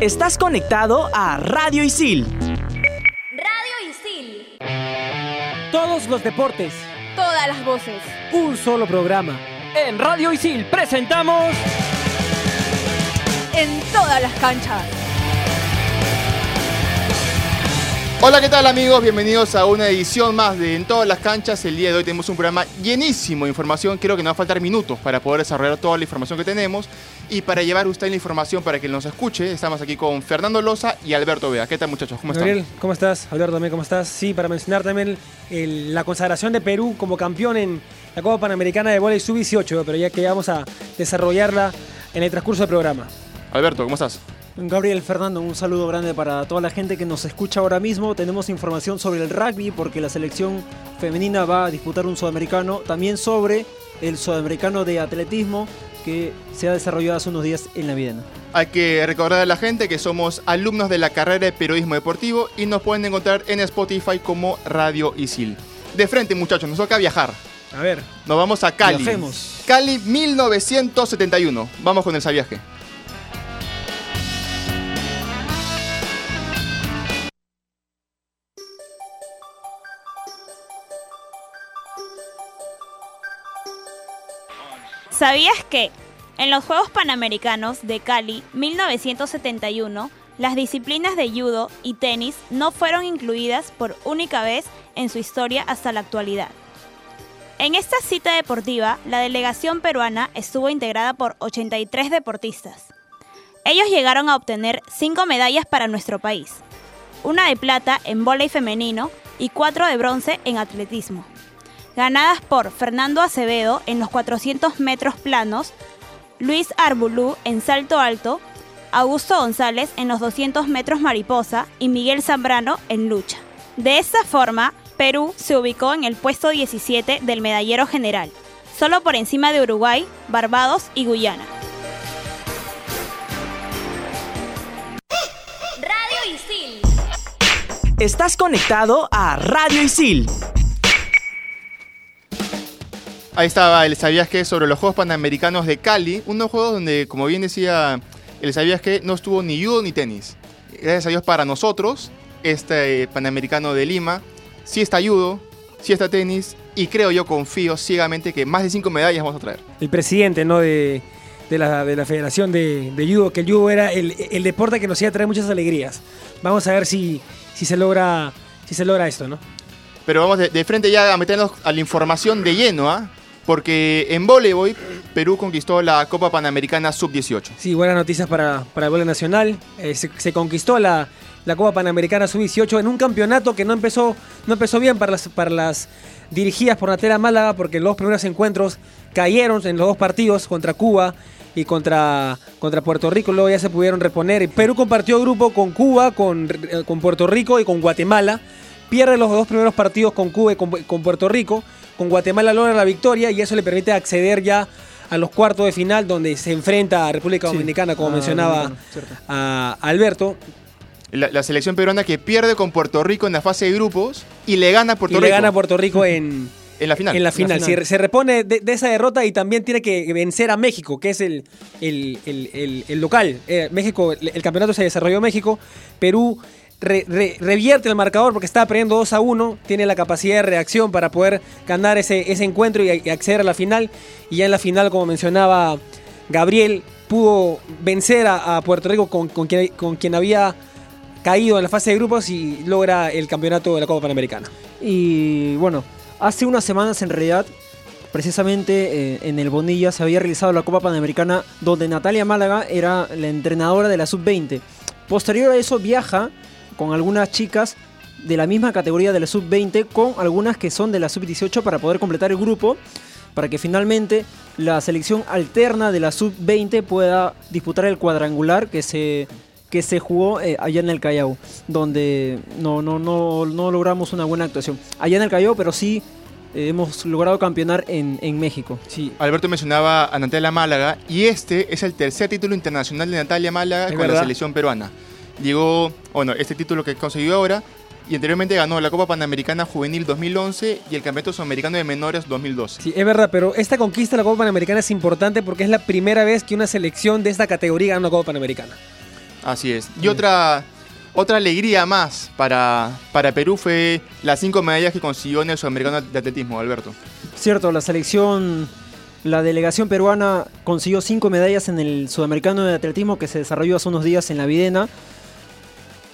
Estás conectado a Radio Isil. Radio Isil. Todos los deportes. Todas las voces. Un solo programa. En Radio Isil presentamos... En todas las canchas. Hola, ¿qué tal amigos? Bienvenidos a una edición más de En todas las canchas. El día de hoy tenemos un programa llenísimo de información. Creo que nos va a faltar minutos para poder desarrollar toda la información que tenemos. Y para llevar usted la información para que nos escuche, estamos aquí con Fernando Loza y Alberto Vea. ¿Qué tal muchachos? ¿Cómo están? Gabriel, ¿cómo estás? Alberto también, ¿cómo estás? Sí, para mencionar también el- la consagración de Perú como campeón en la Copa Panamericana de Voleibol Sub-18, pero ya que vamos a desarrollarla en el transcurso del programa. Alberto, ¿cómo estás? Gabriel Fernando, un saludo grande para toda la gente que nos escucha ahora mismo. Tenemos información sobre el rugby porque la selección femenina va a disputar un sudamericano. También sobre el sudamericano de atletismo que se ha desarrollado hace unos días en la Videna. Hay que recordar a la gente que somos alumnos de la carrera de periodismo deportivo y nos pueden encontrar en Spotify como Radio Isil. De frente, muchachos, nos toca viajar. A ver, Nos vamos a Cali. Viajemos. Cali 1971. Vamos con el viaje. ¿Sabías que en los Juegos Panamericanos de Cali 1971 las disciplinas de judo y tenis no fueron incluidas por única vez en su historia hasta la actualidad? En esta cita deportiva, la delegación peruana estuvo integrada por 83 deportistas. Ellos llegaron a obtener 5 medallas para nuestro país, una de plata en vóley femenino y 4 de bronce en atletismo ganadas por Fernando Acevedo en los 400 metros planos, Luis Arbulú en salto alto, Augusto González en los 200 metros mariposa y Miguel Zambrano en lucha. De esta forma, Perú se ubicó en el puesto 17 del medallero general, solo por encima de Uruguay, Barbados y Guyana. Radio Isil. Estás conectado a Radio Isil. Ahí estaba el Sabías que sobre los Juegos Panamericanos de Cali, unos juegos donde, como bien decía el Sabías que, no estuvo ni judo ni tenis. Gracias a Dios para nosotros, este Panamericano de Lima, sí está judo, sí está tenis, y creo yo, confío ciegamente que más de cinco medallas vamos a traer. el presidente ¿no? de, de la, de la Federación de, de Judo, que el judo era el, el deporte que nos iba a traer muchas alegrías. Vamos a ver si, si, se, logra, si se logra esto, ¿no? Pero vamos de, de frente ya a meternos a la información de lleno, ¿ah? Porque en voleibol, Perú conquistó la Copa Panamericana Sub-18. Sí, buenas noticias para, para el voleibol nacional. Eh, se, conquistó la, la Copa Panamericana Sub-18 en un campeonato que no empezó, no empezó bien para las, para las dirigidas por Natera Málaga, porque los primeros encuentros cayeron en los dos partidos contra Cuba y contra, contra Puerto Rico. Luego ya se pudieron reponer. Perú compartió grupo con Cuba, con, eh, con Puerto Rico y con Guatemala. Pierde los dos primeros partidos con Cuba y con, con Puerto Rico. Con Guatemala logra la victoria y eso le permite acceder ya a los cuartos de final donde se enfrenta a República Sí. Dominicana, como Ah, mencionaba a Alberto. La, la selección peruana que pierde con Puerto Rico en la fase de grupos y le gana a Puerto y Rico le gana a Puerto Rico en, en la final. en la final. final. Se, se repone de, de esa derrota y también tiene que vencer a México, que es el, el- el- el- el local. Eh, México, el, el campeonato se desarrolló en México. Perú re- re- revierte el marcador porque estaba perdiendo 2 a 1. Tiene la capacidad de reacción para poder ganar ese, ese encuentro y, acceder a la final. Y ya en la final, como mencionaba Gabriel, pudo vencer a, Puerto Rico con, con quien había caído en la fase de grupos y logra el campeonato de la Copa Panamericana. Y bueno, hace unas semanas en realidad, precisamente eh, en el Bonilla se había realizado la Copa Panamericana donde Natalia Málaga era la entrenadora de la Sub-20. Posterior a eso viaja con algunas chicas de la misma categoría de la Sub-20 con algunas que son de la Sub-18 para poder completar el grupo para que finalmente la selección alterna de la Sub-20 pueda disputar el cuadrangular que se que se jugó eh, allá en el Callao, donde no, no, no, no logramos una buena actuación. Allá en el Callao, pero sí eh, hemos logrado campeonar en, en México. Sí, Alberto mencionaba a Natalia Málaga y este es el tercer título internacional de Natalia Málaga Es con la selección peruana. Llegó, bueno, este título que consiguió ahora y anteriormente ganó la Copa Panamericana Juvenil 2011 y el Campeonato Sudamericano de Menores 2012. Sí, es verdad, pero esta conquista de la Copa Panamericana es importante porque es la primera vez que una selección de esta categoría gana una Copa Panamericana. Así es. Y otra, otra alegría más para, para Perú fue las cinco medallas que consiguió en el Sudamericano de Atletismo, Alberto. Cierto, la selección, la delegación peruana consiguió cinco medallas en el Sudamericano de Atletismo que se desarrolló hace unos días en la Videna.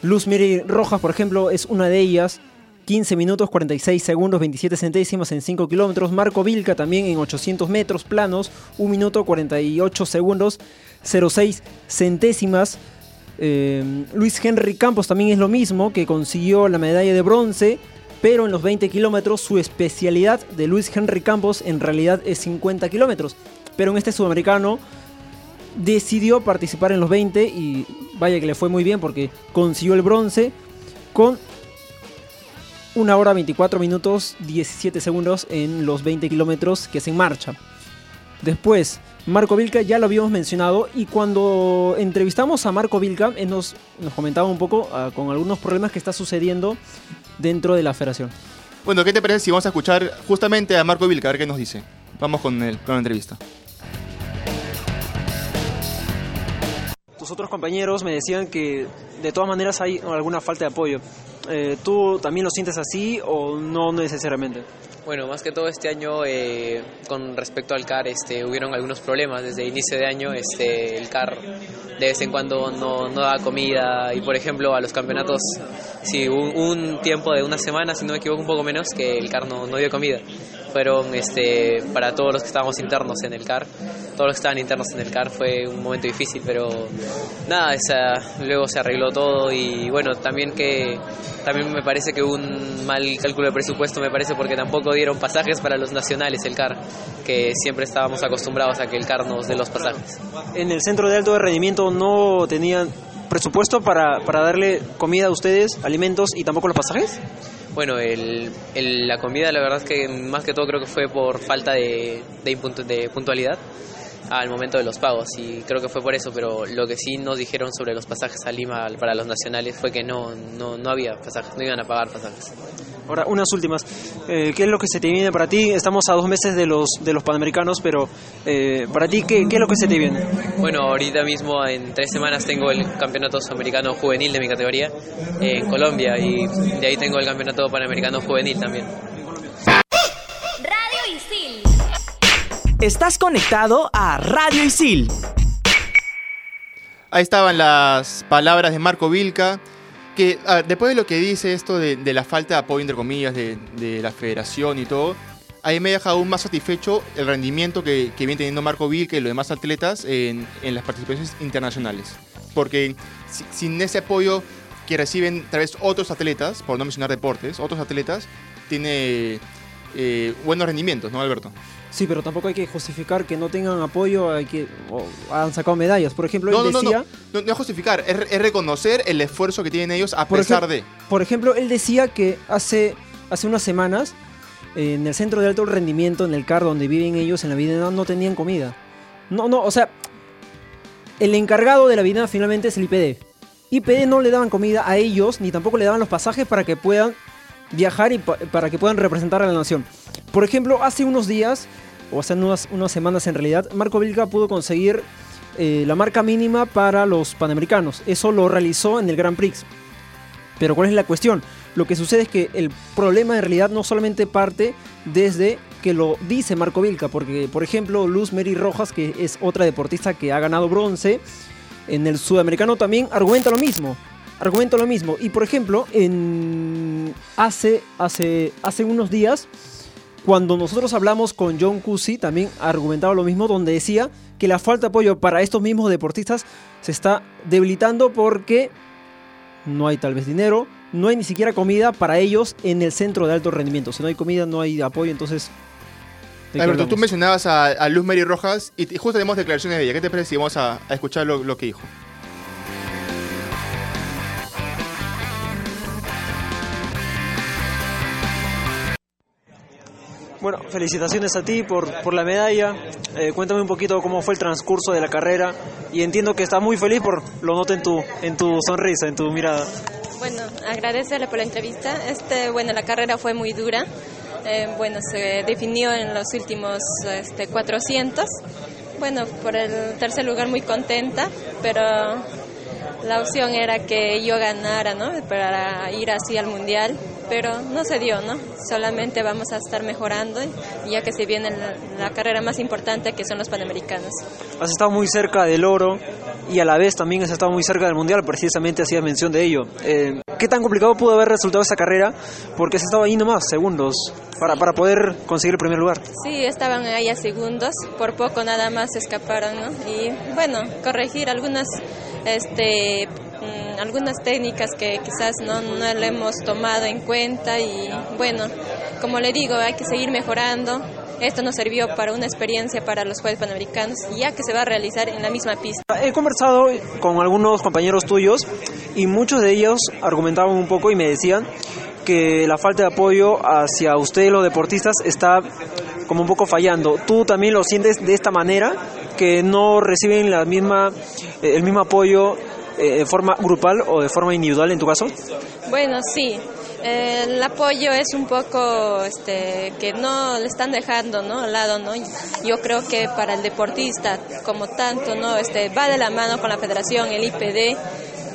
Luz Miri Rojas, por ejemplo, es una de ellas. 15 minutos 46 segundos 27 centésimas en 5 kilómetros. Marco Vilca también en 800 metros planos, 1 minuto 48 segundos 06 centésimas. Eh, Luis Henry Campos también es lo mismo, que consiguió la medalla de bronce, pero en los 20 kilómetros su especialidad de Luis Henry Campos en realidad es 50 kilómetros. Pero en este sudamericano decidió participar en los 20 y vaya que le fue muy bien porque consiguió el bronce con una hora 24 minutos 17 segundos en los 20 kilómetros que es en marcha. Después, Marco Vilca ya lo habíamos mencionado y cuando entrevistamos a Marco Vilca, nos, nos comentaba un poco ah, con algunos problemas que está sucediendo dentro de la federación. Bueno, ¿qué te parece si vamos a escuchar justamente a Marco Vilca, a ver qué nos dice? Vamos con, el, con la entrevista. Tus otros compañeros me decían que de todas maneras hay alguna falta de apoyo. Eh, ¿Tú también lo sientes así o no necesariamente? Bueno, más que todo este año, eh, con respecto al CAR, este, hubieron algunos problemas. Desde inicio de año, este, el CAR de vez en cuando no, no da comida y, por ejemplo, a los campeonatos, sí, un, un tiempo de una semana, si no me equivoco, un poco menos, que el CAR no, no dio comida. Fueron este, para todos los que estábamos internos en el CAR, todos los que estaban internos en el CAR fue un momento difícil, pero nada, esa, luego se arregló todo y bueno, también que también me parece que un mal cálculo de presupuesto, me parece porque tampoco dieron pasajes para los nacionales el CAR, que siempre estábamos acostumbrados a que el CAR nos dé los pasajes. ¿En el centro de alto rendimiento no tenían presupuesto para, para darle comida a ustedes, alimentos y tampoco los pasajes? Bueno, el, el- la comida la verdad es que más que todo creo que fue por falta de, de, de puntualidad al momento de los pagos y creo que fue por eso, pero lo que sí nos dijeron sobre los pasajes a Lima para los nacionales fue que no, no, no había pasajes, no iban a pagar pasajes. Ahora, unas últimas. Eh, ¿Qué es lo que se te viene para ti? Estamos a dos meses de los, de los Panamericanos, pero eh, para ti, ¿qué, ¿qué es lo que se te viene? Bueno, ahorita mismo en tres semanas tengo el campeonato sudamericano juvenil de mi categoría en Colombia y de ahí tengo el campeonato panamericano juvenil también. Estás conectado a Radio Isil. Ahí estaban las palabras de Marco Vilca, que ah, después de lo que dice esto de, la falta de apoyo, entre comillas, de, la federación y todo, ahí me deja aún más satisfecho el rendimiento que, viene teniendo Marco Vilca y los demás atletas en, las participaciones internacionales. Porque si- sin ese apoyo que reciben tal vez otros atletas, por no mencionar deportes, otros atletas, tiene eh, buenos rendimientos, ¿no, Alberto? Sí, pero tampoco hay que justificar que no tengan apoyo, hay que han sacado medallas. Por ejemplo, No, él no, no, decía, no, no, no es justificar, es, es reconocer el esfuerzo que tienen ellos a pesar de... por ejemplo, él decía que hace, hace unas semanas eh, en el centro de alto rendimiento, en el CAR donde viven ellos en la vida, no tenían comida. No, no, o sea, el encargado de la vida finalmente es el IPD. IPD no le daban comida a ellos, ni tampoco le daban los pasajes para que puedan viajar y pa- para que puedan representar a la nación. Por ejemplo, hace unos días, o hace unas, unas semanas en realidad, Marco Vilca pudo conseguir eh, la marca mínima para los Panamericanos. Eso lo realizó en el Grand Prix. Pero ¿cuál es la cuestión? Lo que sucede es que el problema en realidad no solamente parte desde que lo dice Marco Vilca, porque por ejemplo Luz Mary Rojas, que es otra deportista que ha ganado bronce, en el sudamericano también argumenta lo mismo. Argumenta lo mismo. Y por ejemplo, en hace, hace, hace unos días, cuando nosotros hablamos con John Cusi, también argumentaba lo mismo, donde decía que la falta de apoyo para estos mismos deportistas se está debilitando porque no hay tal vez dinero, no hay ni siquiera comida para ellos en el centro de alto rendimiento. Si no hay comida, no hay apoyo, entonces... ¿de qué Alberto, tú mencionabas a, a Luz Mary Rojas y, y justo tenemos declaraciones de ella. ¿Qué te parece si vamos a, a escuchar lo, lo que dijo? Bueno, felicitaciones a ti por, por la medalla. Eh, cuéntame un poquito cómo fue el transcurso de la carrera y entiendo que estás muy feliz por lo noto en tu, en tu sonrisa, en tu mirada. Bueno, agradecerle por la entrevista. Este, bueno, la carrera fue muy dura. Eh, bueno, se definió en los últimos este, 400. Bueno, por el tercer lugar muy contenta, pero la opción era que yo ganara, ¿no? Para ir así al mundial, pero no se dio, ¿no? Solamente vamos a estar mejorando, ya que se viene la, la carrera más importante que son los panamericanos. Has estado muy cerca del oro y a la vez también has estado muy cerca del mundial, precisamente hacías mención de ello. Eh, ¿Qué tan complicado pudo haber resultado esa carrera? Porque has estado ahí nomás, segundos, para, para poder conseguir el primer lugar. Sí, estaban ahí a segundos, por poco nada más escaparon, ¿no? Y bueno, corregir algunas, este, mm, algunas técnicas que quizás no, no le hemos tomado en cuenta y bueno, como le digo, hay que seguir mejorando. Esto nos sirvió para una experiencia para los Juegos Panamericanos, ya que se va a realizar en la misma pista. He conversado con algunos compañeros tuyos y muchos de ellos argumentaban un poco y me decían que la falta de apoyo hacia ustedes los deportistas está como un poco fallando. ¿Tú también lo sientes de esta manera? Que no reciben la misma, el mismo apoyo de forma grupal o de forma individual en tu caso? Bueno, sí. Eh, el apoyo es un poco este, que no le están dejando ¿no? al lado. ¿no? Yo creo que para el deportista, como tanto, ¿no? este, va de la mano con la federación, el IPD,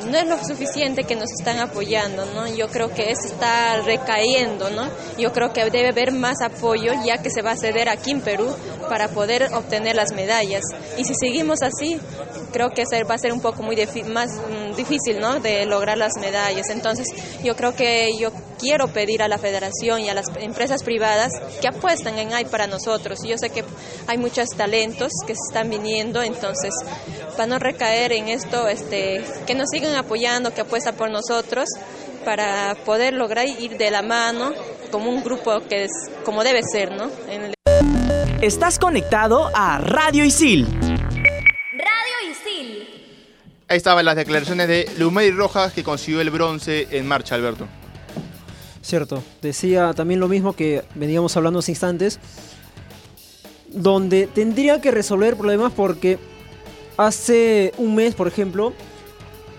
no es lo suficiente que nos están apoyando, ¿no? Yo creo que eso está recayendo, ¿no? Yo creo que debe haber más apoyo ya que se va a ceder aquí en Perú para poder obtener las medallas. Y si seguimos así, creo que va a ser un poco muy más mm, difícil, ¿no? De lograr las medallas. Entonces, yo creo que yo quiero pedir a la federación y a las empresas privadas que apuesten en AI para nosotros. Yo sé que hay muchos talentos que se están viniendo, entonces, para no recaer en esto, este, que nos sigan apoyando, que apuestan por nosotros para poder lograr ir de la mano como un grupo que es como debe ser, ¿no? En el... Estás conectado a Radio Isil. Radio Isil. Ahí estaban las declaraciones de Lumey Rojas que consiguió el bronce en marcha, Alberto. Cierto, decía también lo mismo que veníamos hablando hace instantes, donde tendría que resolver problemas porque hace un mes, por ejemplo,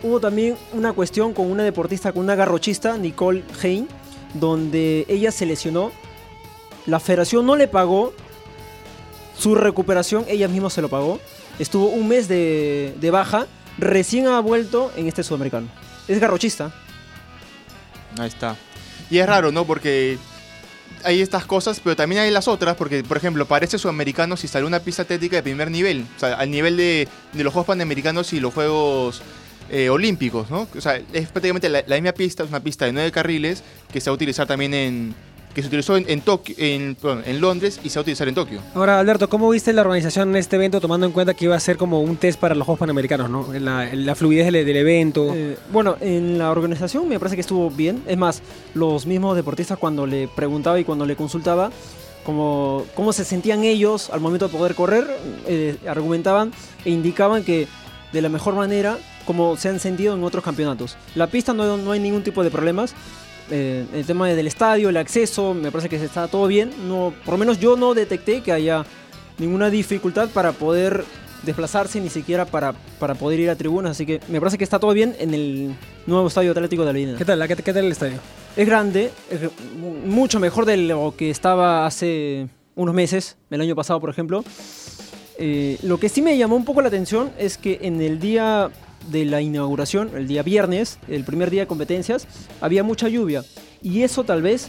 hubo también una cuestión con una deportista, con una garrochista, Nicole Hein, donde ella se lesionó. La federación no le pagó su recuperación, ella misma se lo pagó. Estuvo un mes de, de baja, recién ha vuelto en este sudamericano. Es garrochista. Ahí está. Y es raro, ¿no? Porque hay estas cosas, pero también hay las otras, porque, por ejemplo, para este sudamericano se instaló una pista atlética de primer nivel, o sea, al nivel de, de los Juegos Panamericanos y los Juegos eh, Olímpicos, ¿no? O sea, es prácticamente la, la, misma pista, es una pista de nueve carriles que se va a utilizar también en, que se utilizó en, en, Tokio, en, perdón, en, Londres y se va a utilizar en Tokio. Ahora, Alberto, ¿cómo viste la organización en este evento tomando en cuenta que iba a ser como un test para los Juegos Panamericanos, ¿no? La, la fluidez del, del evento. Eh, bueno, en la organización me parece que estuvo bien. Es más, los mismos deportistas cuando le preguntaba y cuando le consultaba como, cómo se sentían ellos al momento de poder correr, eh, argumentaban e indicaban que de la mejor manera como se han sentido en otros campeonatos. La pista no, no hay ningún tipo de problemas. Eh, el tema del estadio, el acceso, me parece que está todo bien. No, por lo menos yo no detecté que haya ninguna dificultad para poder desplazarse, ni siquiera para, para poder ir a tribunas. Así que me parece que está todo bien en el nuevo estadio Atlético de la Línea. ¿Qué tal, qué, qué tal el estadio? Es grande, es mucho mejor de lo que estaba hace unos meses, el año pasado por ejemplo. Eh, lo que sí me llamó un poco la atención es que en el día de la inauguración, el día viernes, el primer día de competencias, había mucha lluvia. Y eso tal vez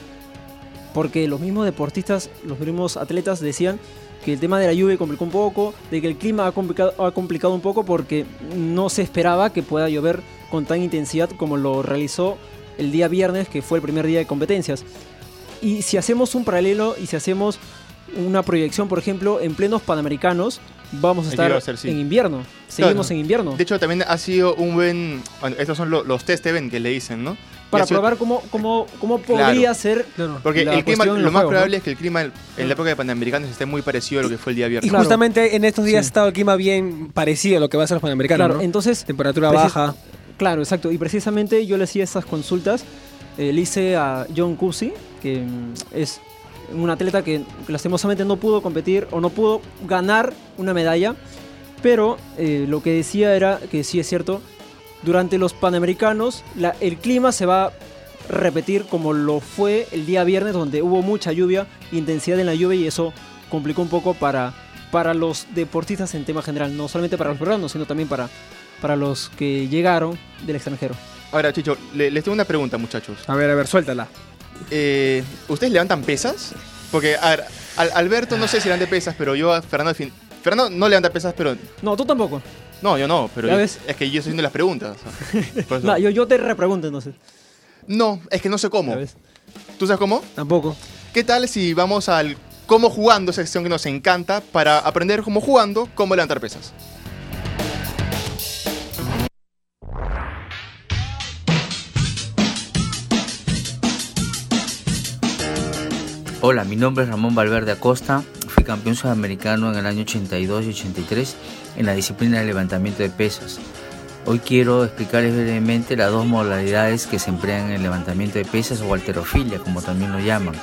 porque los mismos deportistas, los mismos atletas decían que el tema de la lluvia complicó un poco, de que el clima ha complicado, ha complicado un poco porque no se esperaba que pueda llover con tan intensidad como lo realizó el día viernes, que fue el primer día de competencias. Y si hacemos un paralelo y si hacemos una proyección, por ejemplo, en plenos panamericanos, vamos a estar a ser, sí. en invierno. Seguimos claro. en invierno. De hecho, también ha sido un buen. Bueno, estos son los, los test event que le dicen, ¿no? Para probar cómo, cómo, cómo podría claro. ser. Porque el clima, lo más juegos, probable ¿no? es que el clima en la época de Panamericanos esté muy parecido a lo que fue el día viernes. Y justamente en estos días sí. ha estado el clima bien parecido a lo que va a ser los Panamericanos. Claro, ¿no? entonces. Temperatura baja. Claro, exacto. Y precisamente yo le hacía esas consultas. Eh, le hice a John Cusi, que mm, es un atleta que lastimosamente no pudo competir o no pudo ganar una medalla, pero eh, lo que decía era que sí es cierto, durante los Panamericanos la, el clima se va a repetir como lo fue el día viernes, donde hubo mucha lluvia, intensidad en la lluvia y eso complicó un poco para, para los deportistas en tema general, no solamente para los peruanos, sino también para, para los que llegaron del extranjero. Ahora, Chicho, le- les tengo una pregunta, muchachos. A ver, a ver, suéltala. Eh, ¿Ustedes levantan pesas? Porque, a ver, Al- Alberto no sé si levanta pesas, pero yo a Fernando... al fin- Fernando no levanta pesas, pero... No, tú tampoco. No, yo no, pero ¿Ya yo- ves? es que yo estoy haciendo las preguntas. por eso. No, yo, yo te repregunto entonces. No, es que no sé cómo. ¿Ya ves? ¿Tú sabes cómo? Tampoco. ¿Qué tal si vamos al cómo jugando, esa sección que nos encanta, para aprender cómo jugando, cómo levantar pesas? Hola, mi nombre es Ramón Valverde Acosta. Fui campeón sudamericano en el año 82 y 83 en la disciplina de levantamiento de pesas. Hoy quiero explicarles brevemente las dos modalidades que se emplean en el levantamiento de pesas o alterofilia, como también lo llaman.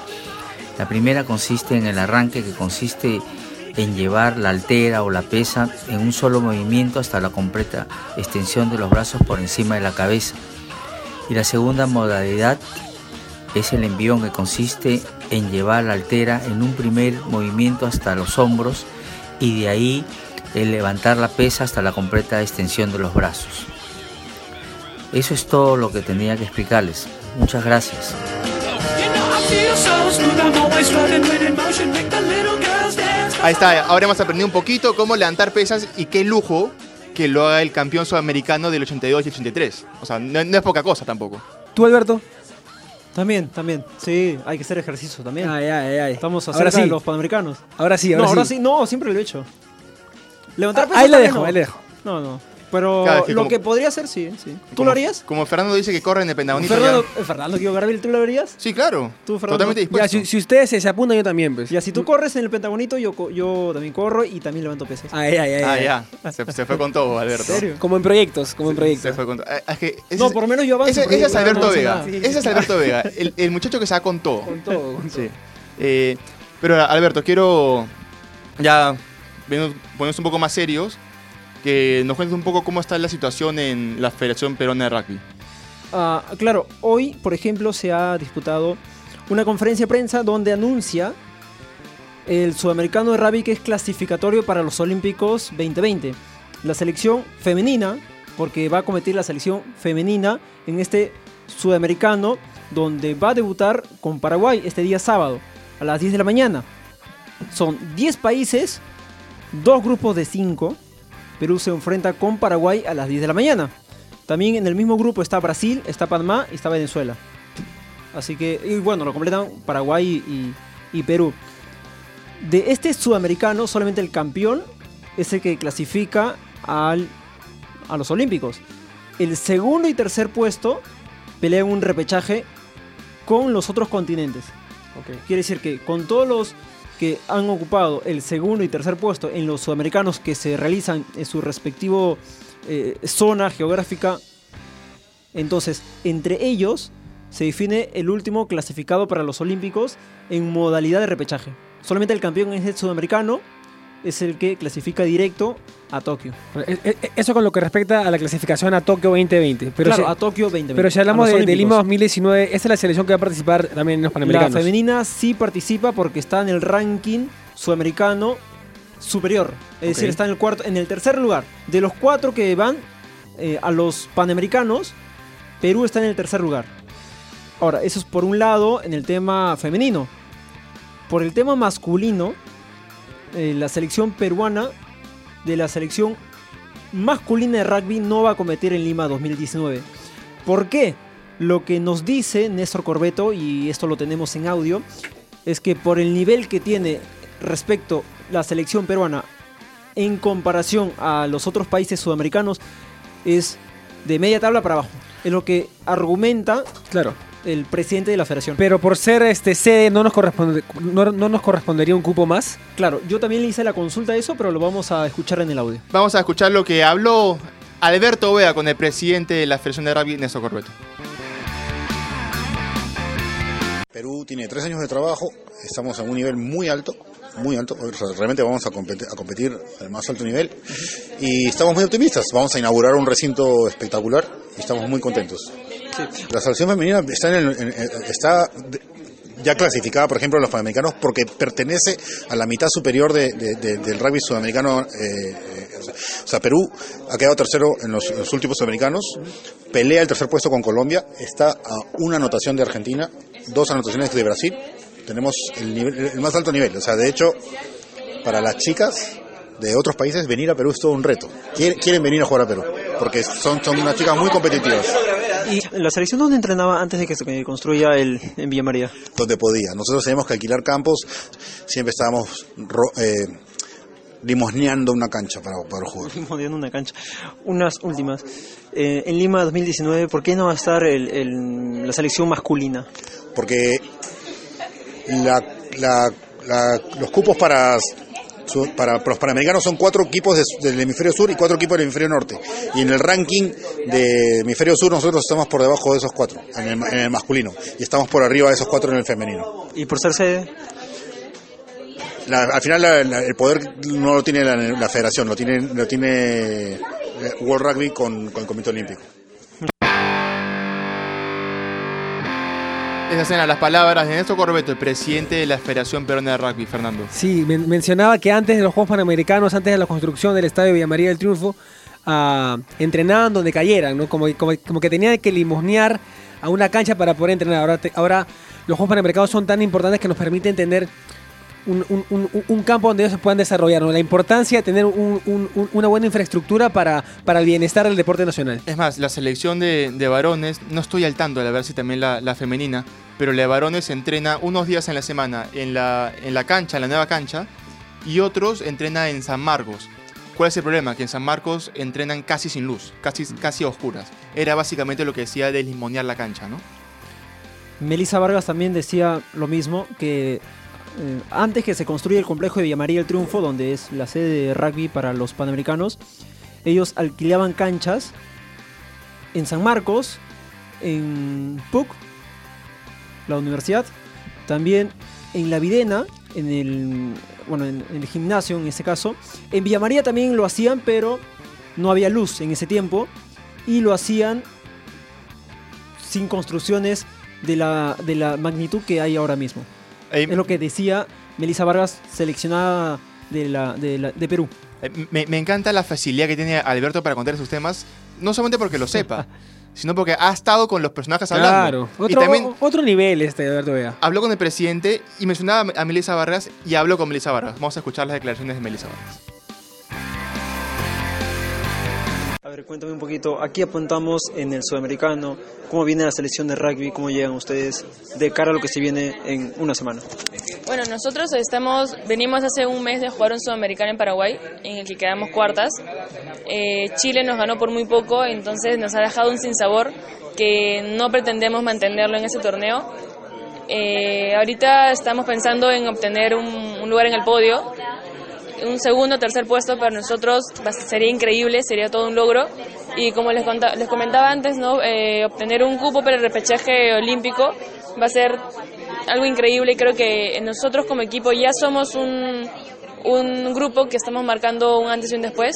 La primera consiste en el arranque, que consiste en llevar la altera o la pesa en un solo movimiento hasta la completa extensión de los brazos por encima de la cabeza. Y la segunda modalidad es el envión que consiste en llevar la altera en un primer movimiento hasta los hombros y de ahí el levantar la pesa hasta la completa extensión de los brazos. Eso es todo lo que tenía que explicarles. Muchas gracias. Ahí está, ahora hemos aprendido un poquito cómo levantar pesas y qué lujo que lo haga el campeón sudamericano del 82 y 83. O sea, no, no es poca cosa tampoco. ¿Tú, Alberto? También, también. Sí, hay que hacer ejercicio también. Ay, ay, ay. Estamos Ahora acerca sí. de los panamericanos. Ahora sí, ahora no, sí. ahora sí. No, siempre lo he hecho. Levantar Ah, pesas ahí la dejo, no. ahí la dejo. No, no. Pero Claro, es que lo como- que podría hacer, sí. sí. ¿Tú Como- lo harías? Como Fernando dice que corre en el pentagonito. Fernando, ya- eh, Fernando Garavil, ¿tú lo harías? Sí, claro. Tú, Fernando. Totalmente Ya, dispuesto. si, si ustedes se, se apuntan, yo también, pues. Ya, si tú corres en el pentagonito, yo, yo también corro y también levanto pesas. Ay, ay, ay. Ah, ay. ya. Se, se fue con todo, Alberto. ¿En serio? Como en proyectos, como en Se proyectos. fue con todo. Eh, Es que ese No, por lo menos yo avanzo. Ese, ese es Alberto Vega. nada. Ese es Alberto Vega. El, el muchacho que se va con todo. Con todo, con todo. Sí. Eh, pero Alberto, quiero ya poniéndonos un poco más serios, que nos cuentes un poco cómo está la situación en la Federación Peruana de Rugby. Ah, claro, hoy, por ejemplo, se ha disputado una conferencia de prensa donde anuncia el sudamericano de rugby que es clasificatorio para los Olímpicos 2020. La selección femenina, porque va a competir la selección femenina en este sudamericano donde va a debutar con Paraguay este día sábado a las 10 de la mañana. Son 10 países, dos grupos de 5. Perú se enfrenta con Paraguay a las 10 de la mañana. También en el mismo grupo está Brasil, está Panamá y está Venezuela. Así que, y bueno, lo completan Paraguay y, y Perú. De este sudamericano, solamente el campeón es el que clasifica al, a los Olímpicos. El segundo y tercer puesto pelean un repechaje con los otros continentes. Quiere decir que con todos los han ocupado el segundo y tercer puesto en los sudamericanos que se realizan en su respectivo eh, zona geográfica, entonces entre ellos se define el último clasificado para los Olímpicos en modalidad de repechaje. Solamente el campeón es el sudamericano, es el que clasifica directo a Tokio. Eh, eh, Eso con lo que respecta a la clasificación a Tokio 2020. Pero, claro, si, a Tokio 2020. pero si hablamos de, de Lima Olímpicos. 2019, esta es la selección que va a participar también en los La Panamericanos. femenina sí participa porque está en el ranking sudamericano superior. Es decir, está en el cuarto, en el tercer lugar. De los cuatro que van eh, a los panamericanos, Perú está en el tercer lugar. Ahora, eso es por un lado en el tema femenino. Por el tema masculino, eh, la selección peruana de la selección masculina de rugby no va a competir en Lima 2019. ¿Por qué? Lo que nos dice Néstor Corbeto, y esto lo tenemos en audio, es que por el nivel que tiene respecto la selección peruana en comparación a los otros países sudamericanos, es de media tabla para abajo. Es lo que argumenta Claro. El presidente de la federación. Pero por ser este sede no nos corresponde, no, no nos correspondería un cupo más. Claro, yo también le hice la consulta a eso, pero lo vamos a escuchar en el audio. Vamos a escuchar lo que habló Alberto Vega con el presidente de la Federación de Rugby, Néstor Corbeto. Perú tiene tres años de trabajo, estamos a un nivel muy alto, muy alto, realmente vamos a competir, a competir al más alto nivel y estamos muy optimistas, vamos a inaugurar un recinto espectacular y estamos muy contentos. La selección femenina está, en el- en- está ya clasificada, por ejemplo, en los panamericanos porque pertenece a la mitad superior de- de- de- del rugby sudamericano eh, eh, O sea, Perú ha quedado tercero en los, en los últimos sudamericanos, pelea el tercer puesto con Colombia, está a una anotación de Argentina, dos anotaciones de Brasil. Tenemos el, nivel- el más alto nivel. O sea, de hecho, para las chicas de otros países, venir a Perú es todo un reto. Quieren, quieren venir a jugar a Perú, porque son, son unas chicas muy competitivas. ¿Y la selección dónde entrenaba antes de que se construya el en Villa María? donde podía. Nosotros teníamos que alquilar campos, siempre estábamos ro- eh, limosneando una cancha para jugar. Modiendo una cancha. Unas últimas. Eh, en Lima 2019, ¿por qué no va a estar el- el- la selección masculina? Porque la, la- la- los cupos para, para los panamericanos son cuatro equipos de- del hemisferio sur y cuatro equipos del hemisferio norte. Y en el ranking del hemisferio sur nosotros estamos por debajo de esos cuatro, en el, en el masculino. Y estamos por arriba de esos cuatro en el femenino. ¿Y por ser sede? La- al final la- la- el poder no lo tiene la, la federación, lo tiene, lo tiene eh, World Rugby con, con el Comité Olímpico. Esas eran las palabras de Néstor Corbeto, el presidente de la Federación Peruana de Rugby, Fernando. Sí, men- mencionaba que antes de los Juegos Panamericanos, antes de la construcción del Estadio Villa María del Triunfo, ah, entrenaban donde cayeran, ¿no? Como, que tenían que limosnear a una cancha para poder entrenar. Ahora, ahora los Juegos Panamericanos son tan importantes que nos permiten tener un, un- un- un campo donde ellos se puedan desarrollar. ¿no? La importancia de tener un- un- un- una buena infraestructura para, para el bienestar del deporte nacional. Es más, la selección de, de varones, no estoy al tanto de ver si también la, la femenina, pero la de varones se entrena unos días en la semana en la, en la cancha, en la nueva cancha, y otros entrena en San Marcos. ¿Cuál es el problema? Que en San Marcos entrenan casi sin luz, casi, casi a oscuras. Era básicamente lo que decía de limonear la cancha, ¿no? Melissa Vargas también decía lo mismo, que eh, antes que se construya el complejo de Villa María del Triunfo, donde es la sede de rugby para los panamericanos, ellos alquilaban canchas en San Marcos, en PUC, la universidad, también en La Videna, en el, bueno, en, en el gimnasio en este caso. En Villa María también lo hacían, pero no había luz en ese tiempo y lo hacían sin construcciones de la, de la magnitud que hay ahora mismo. Es lo que decía Melissa Vargas, seleccionada de, la, de, la- de Perú. Me, me encanta la facilidad que tiene Alberto para contar sus temas, no solamente porque lo sepa, sino porque ha estado con los personajes hablando. Claro, y otro, también otro nivel este, Alberto Vega. habló con el presidente y mencionaba a Melissa Vargas y habló con Melissa Vargas. Vamos a escuchar las declaraciones de Melissa Vargas. A ver, cuéntame un poquito. Aquí apuntamos en el sudamericano. ¿Cómo viene la selección de rugby? ¿Cómo llegan ustedes de cara a lo que se viene en una semana? Bueno, nosotros estamos, venimos hace un mes de jugar un sudamericano en Paraguay, en el que quedamos cuartas. Eh, Chile nos ganó por muy poco, entonces nos ha dejado un sinsabor que no pretendemos mantenerlo en ese torneo. Eh, ahorita estamos pensando en obtener un, un lugar en el podio. Un segundo tercer puesto para nosotros sería increíble, sería todo un logro. Y como les, conta- les comentaba antes, ¿no? Eh, obtener un cupo para el repechaje olímpico va a ser algo increíble creo que nosotros como equipo ya somos un grupo que estamos marcando un antes y un después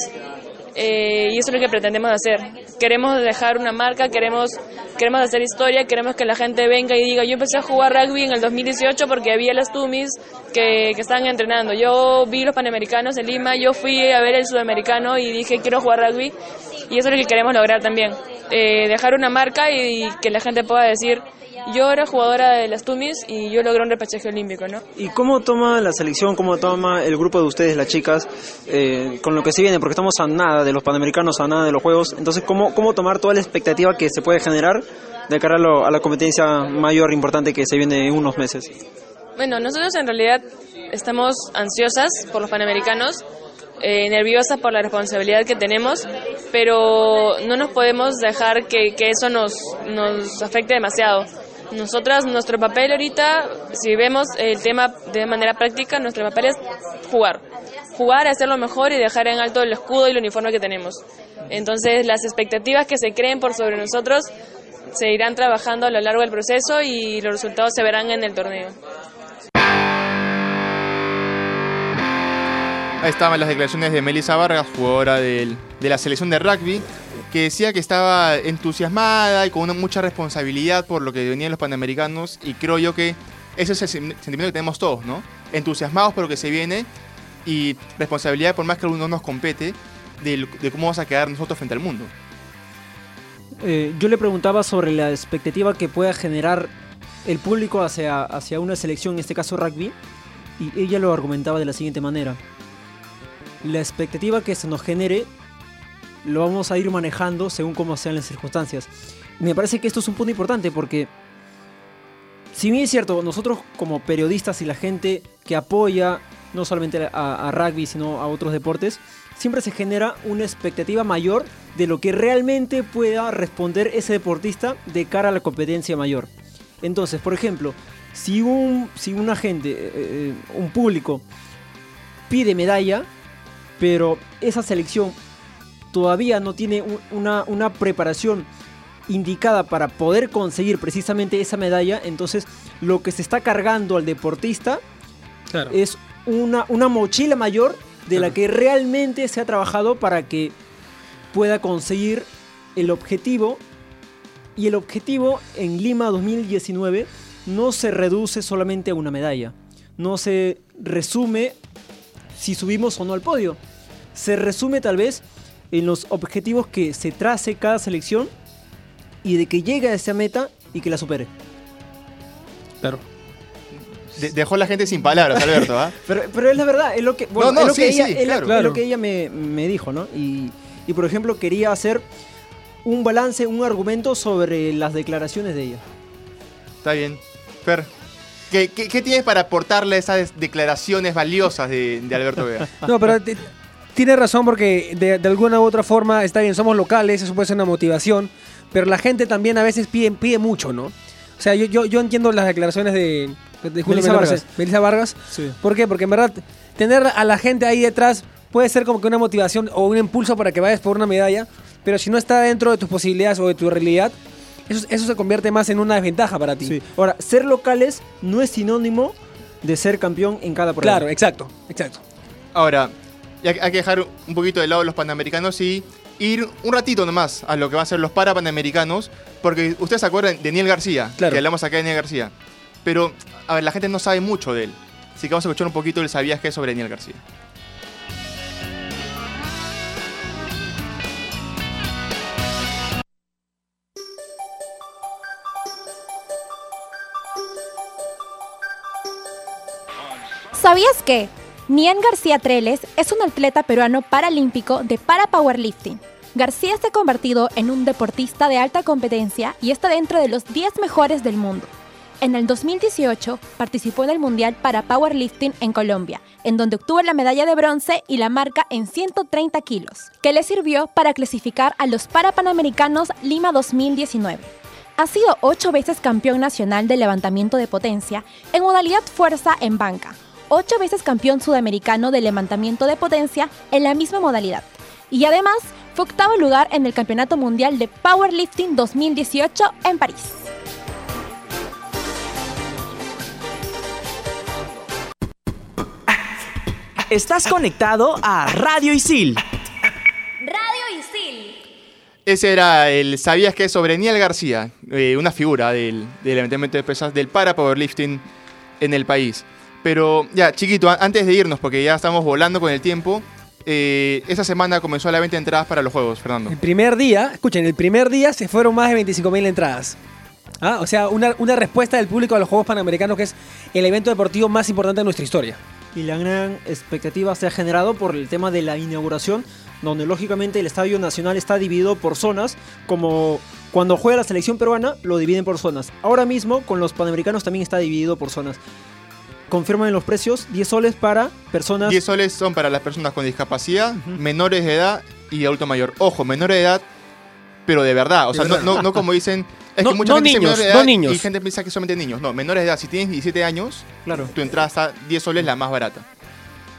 eh, y eso es lo que pretendemos hacer. Queremos dejar una marca, queremos, queremos hacer historia, queremos que la gente venga y diga, yo empecé a jugar rugby en el 2018 porque había las Tumis que, que estaban entrenando. Yo vi los Panamericanos en Lima, yo fui a ver el Sudamericano y dije, quiero jugar rugby y eso es lo que queremos lograr también. Eh, dejar una marca y que la gente pueda decir, yo era jugadora de las Tumis y yo logré un repechaje olímpico, ¿no? ¿Y cómo toma la selección, cómo toma el grupo de ustedes, las chicas, eh, con lo que se viene? Porque estamos a nada de los Panamericanos, a nada de los Juegos. Entonces, ¿cómo, cómo tomar toda la expectativa que se puede generar de cara a, lo- a la competencia mayor, importante que se viene en unos meses? Bueno, nosotros en realidad estamos ansiosas por los Panamericanos, eh, nerviosas por la responsabilidad que tenemos, pero no nos podemos dejar que, que eso nos, nos afecte demasiado. Nosotras, nuestro papel ahorita, si vemos el tema de manera práctica, nuestro papel es jugar. Jugar, hacerlo mejor y dejar en alto el escudo y el uniforme que tenemos. Entonces, las expectativas que se creen por sobre nosotros se irán trabajando a lo largo del proceso y los resultados se verán en el torneo. Ahí estaban las declaraciones de Melissa Vargas, jugadora del- de la selección de rugby, que decía que estaba entusiasmada y con una mucha responsabilidad por lo que venían los panamericanos y creo yo que ese es el sen- sentimiento que tenemos todos, ¿no? Entusiasmados por lo que se viene y responsabilidad por más que alguno nos compete de, de cómo vamos a quedar nosotros frente al mundo. Eh, yo le preguntaba sobre la expectativa que pueda generar el público hacia, hacia una selección, en este caso rugby, y ella lo argumentaba de la siguiente manera. La expectativa que se nos genere lo vamos a ir manejando según cómo sean las circunstancias. Me parece que esto es un punto importante porque, si bien es cierto, nosotros como periodistas y la gente que apoya no solamente a, rugby, sino a otros deportes, siempre se genera una expectativa mayor de lo que realmente pueda responder ese deportista de cara a la competencia mayor. Entonces, por ejemplo, si un, si gente, eh, eh, un público, pide medalla, pero esa selección todavía no tiene un- una, una preparación indicada para poder conseguir precisamente esa medalla, entonces lo que se está cargando al deportista Claro. es una, una mochila mayor de la que realmente se ha trabajado para que pueda conseguir el objetivo. Y el objetivo en Lima 2019 no se reduce solamente a una medalla. No se resume si subimos o no al podio. Se resume tal vez en los objetivos que se trace cada selección y de que llegue a esa meta y que la supere. Claro. De- dejó a la gente sin palabras, Alberto, ¿ah? Pero, pero es la verdad, es lo que, bueno, no, es lo sí, que ella, sí, es la- claro. es Claro. lo que ella me, me dijo, ¿no? Y, y, por ejemplo, quería hacer un balance, un argumento sobre las declaraciones de ella. Está bien. Fer, ¿qué, qué, qué tienes para aportarle a esas declaraciones valiosas de, de Alberto Vega? No, pero ti- tiene razón porque de, de alguna u otra forma, está bien, somos locales, eso puede ser una motivación, pero la gente también a veces pide, pide mucho, ¿no? O sea, yo, yo, yo entiendo las declaraciones de, de Julio Melissa Vargas. Melissa Vargas. Sí. ¿Por qué? Porque en verdad, tener a la gente ahí detrás puede ser como que una motivación o un impulso para que vayas por una medalla, pero si no está dentro de tus posibilidades o de tu realidad, eso, eso se convierte más en una desventaja para ti. Sí. Ahora, ser locales no es sinónimo de ser campeón en cada prueba. Claro, exacto, exacto. Ahora, ya que hay que dejar un poquito de lado los panamericanos y ir un ratito nomás a lo que van a ser los parapanamericanos, porque ustedes se acuerdan de Niel García, Claro. que hablamos acá de Niel García, pero a ver, la gente no sabe mucho de él, así que vamos a escuchar un poquito el sabías que sobre Niel García. ¿Sabías que? Nian García Treles es un atleta peruano paralímpico de para powerlifting. García se ha convertido en un deportista de alta competencia y está dentro de los 10 mejores del mundo. En el 2018 participó en el Mundial para Powerlifting en Colombia, en donde obtuvo la medalla de bronce y la marca en 130 kilos, que le sirvió para clasificar a los Parapanamericanos Lima 2019. Ha sido ocho veces campeón nacional de levantamiento de potencia en modalidad fuerza en banca, ocho veces campeón sudamericano de levantamiento de potencia en la misma modalidad. Y además fue octavo lugar en el Campeonato Mundial de Powerlifting 2018 en París. Estás conectado a Radio Isil. Radio Isil. Ese era el sabías que sobre Niel García, eh, una figura del, del levantamiento de pesas del para powerlifting en el país. Pero ya, chiquito, antes de irnos, porque ya estamos volando con el tiempo, eh, esta semana comenzó la venta de entradas para los juegos, Fernando. El primer día, escuchen, el primer día se fueron más de 25.000 entradas. Ah, O sea, una, una respuesta del público a los Juegos Panamericanos que es el evento deportivo más importante de nuestra historia. Y la gran expectativa se ha generado por el tema de la inauguración, donde lógicamente el Estadio Nacional está dividido por zonas, como cuando juega la selección peruana lo dividen por zonas. Ahora mismo con los Panamericanos también está dividido por zonas. Confirman los precios, 10 soles para personas... 10 soles son para las personas con discapacidad, menores de edad y adulto mayor. Ojo, menores de edad, pero de verdad. O sea, no, no, no como dicen. Es No- que mucha no gente niños, de no edad niños. y gente piensa que solamente niños. No, menores de edad. Si tienes 17 años, Claro. tu entrada está 10 soles la más barata.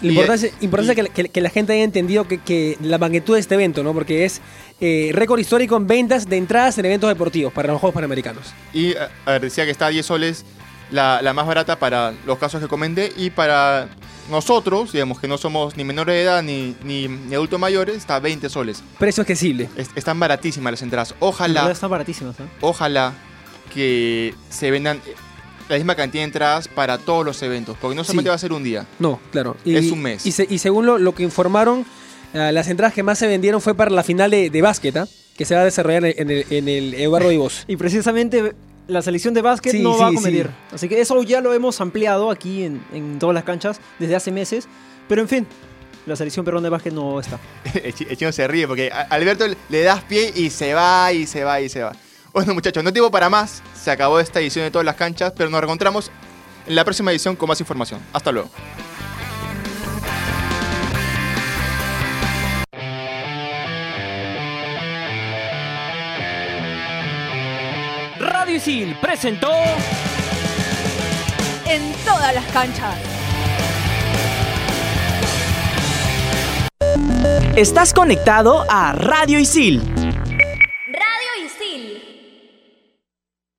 La Y, importancia, eh, que, la- que- que la gente haya entendido que, que la magnitud de este evento, ¿no? Porque es eh, récord histórico en ventas de entradas en eventos deportivos para los Juegos Panamericanos. Y a a ver, decía que está a 10 soles la, la más barata para los casos que comenté. Y para nosotros, digamos que no somos ni menores de edad ni, ni, ni adultos mayores, está a 20 soles. Precio accesible. Es- están baratísimas las entradas. Ojalá, están baratísimas, ¿eh? ojalá que se vendan la misma cantidad de entradas para todos los eventos. Porque no solamente Sí. va a ser un día. No, claro. Es un mes. Y, se- y según lo, lo que informaron, Ah, las entradas que más se vendieron fue para la final de, de básquet, ¿ah? que se va a desarrollar en el, en el Eduardo Vivos. Y precisamente la selección de básquet Sí, no va a competir. sí. Así que eso ya lo hemos ampliado aquí en, en todas las canchas desde hace meses. Pero en fin, la selección peruana de básquet no está. El chi- el chino se ríe porque a Alberto le das pie y se va y se va y se va. Bueno, muchachos, no tengo para más. Se acabó esta edición de todas las canchas, pero nos reencontramos en la próxima edición con más información. Hasta luego. Radio Isil presentó En todas las canchas. Estás conectado a Radio Isil.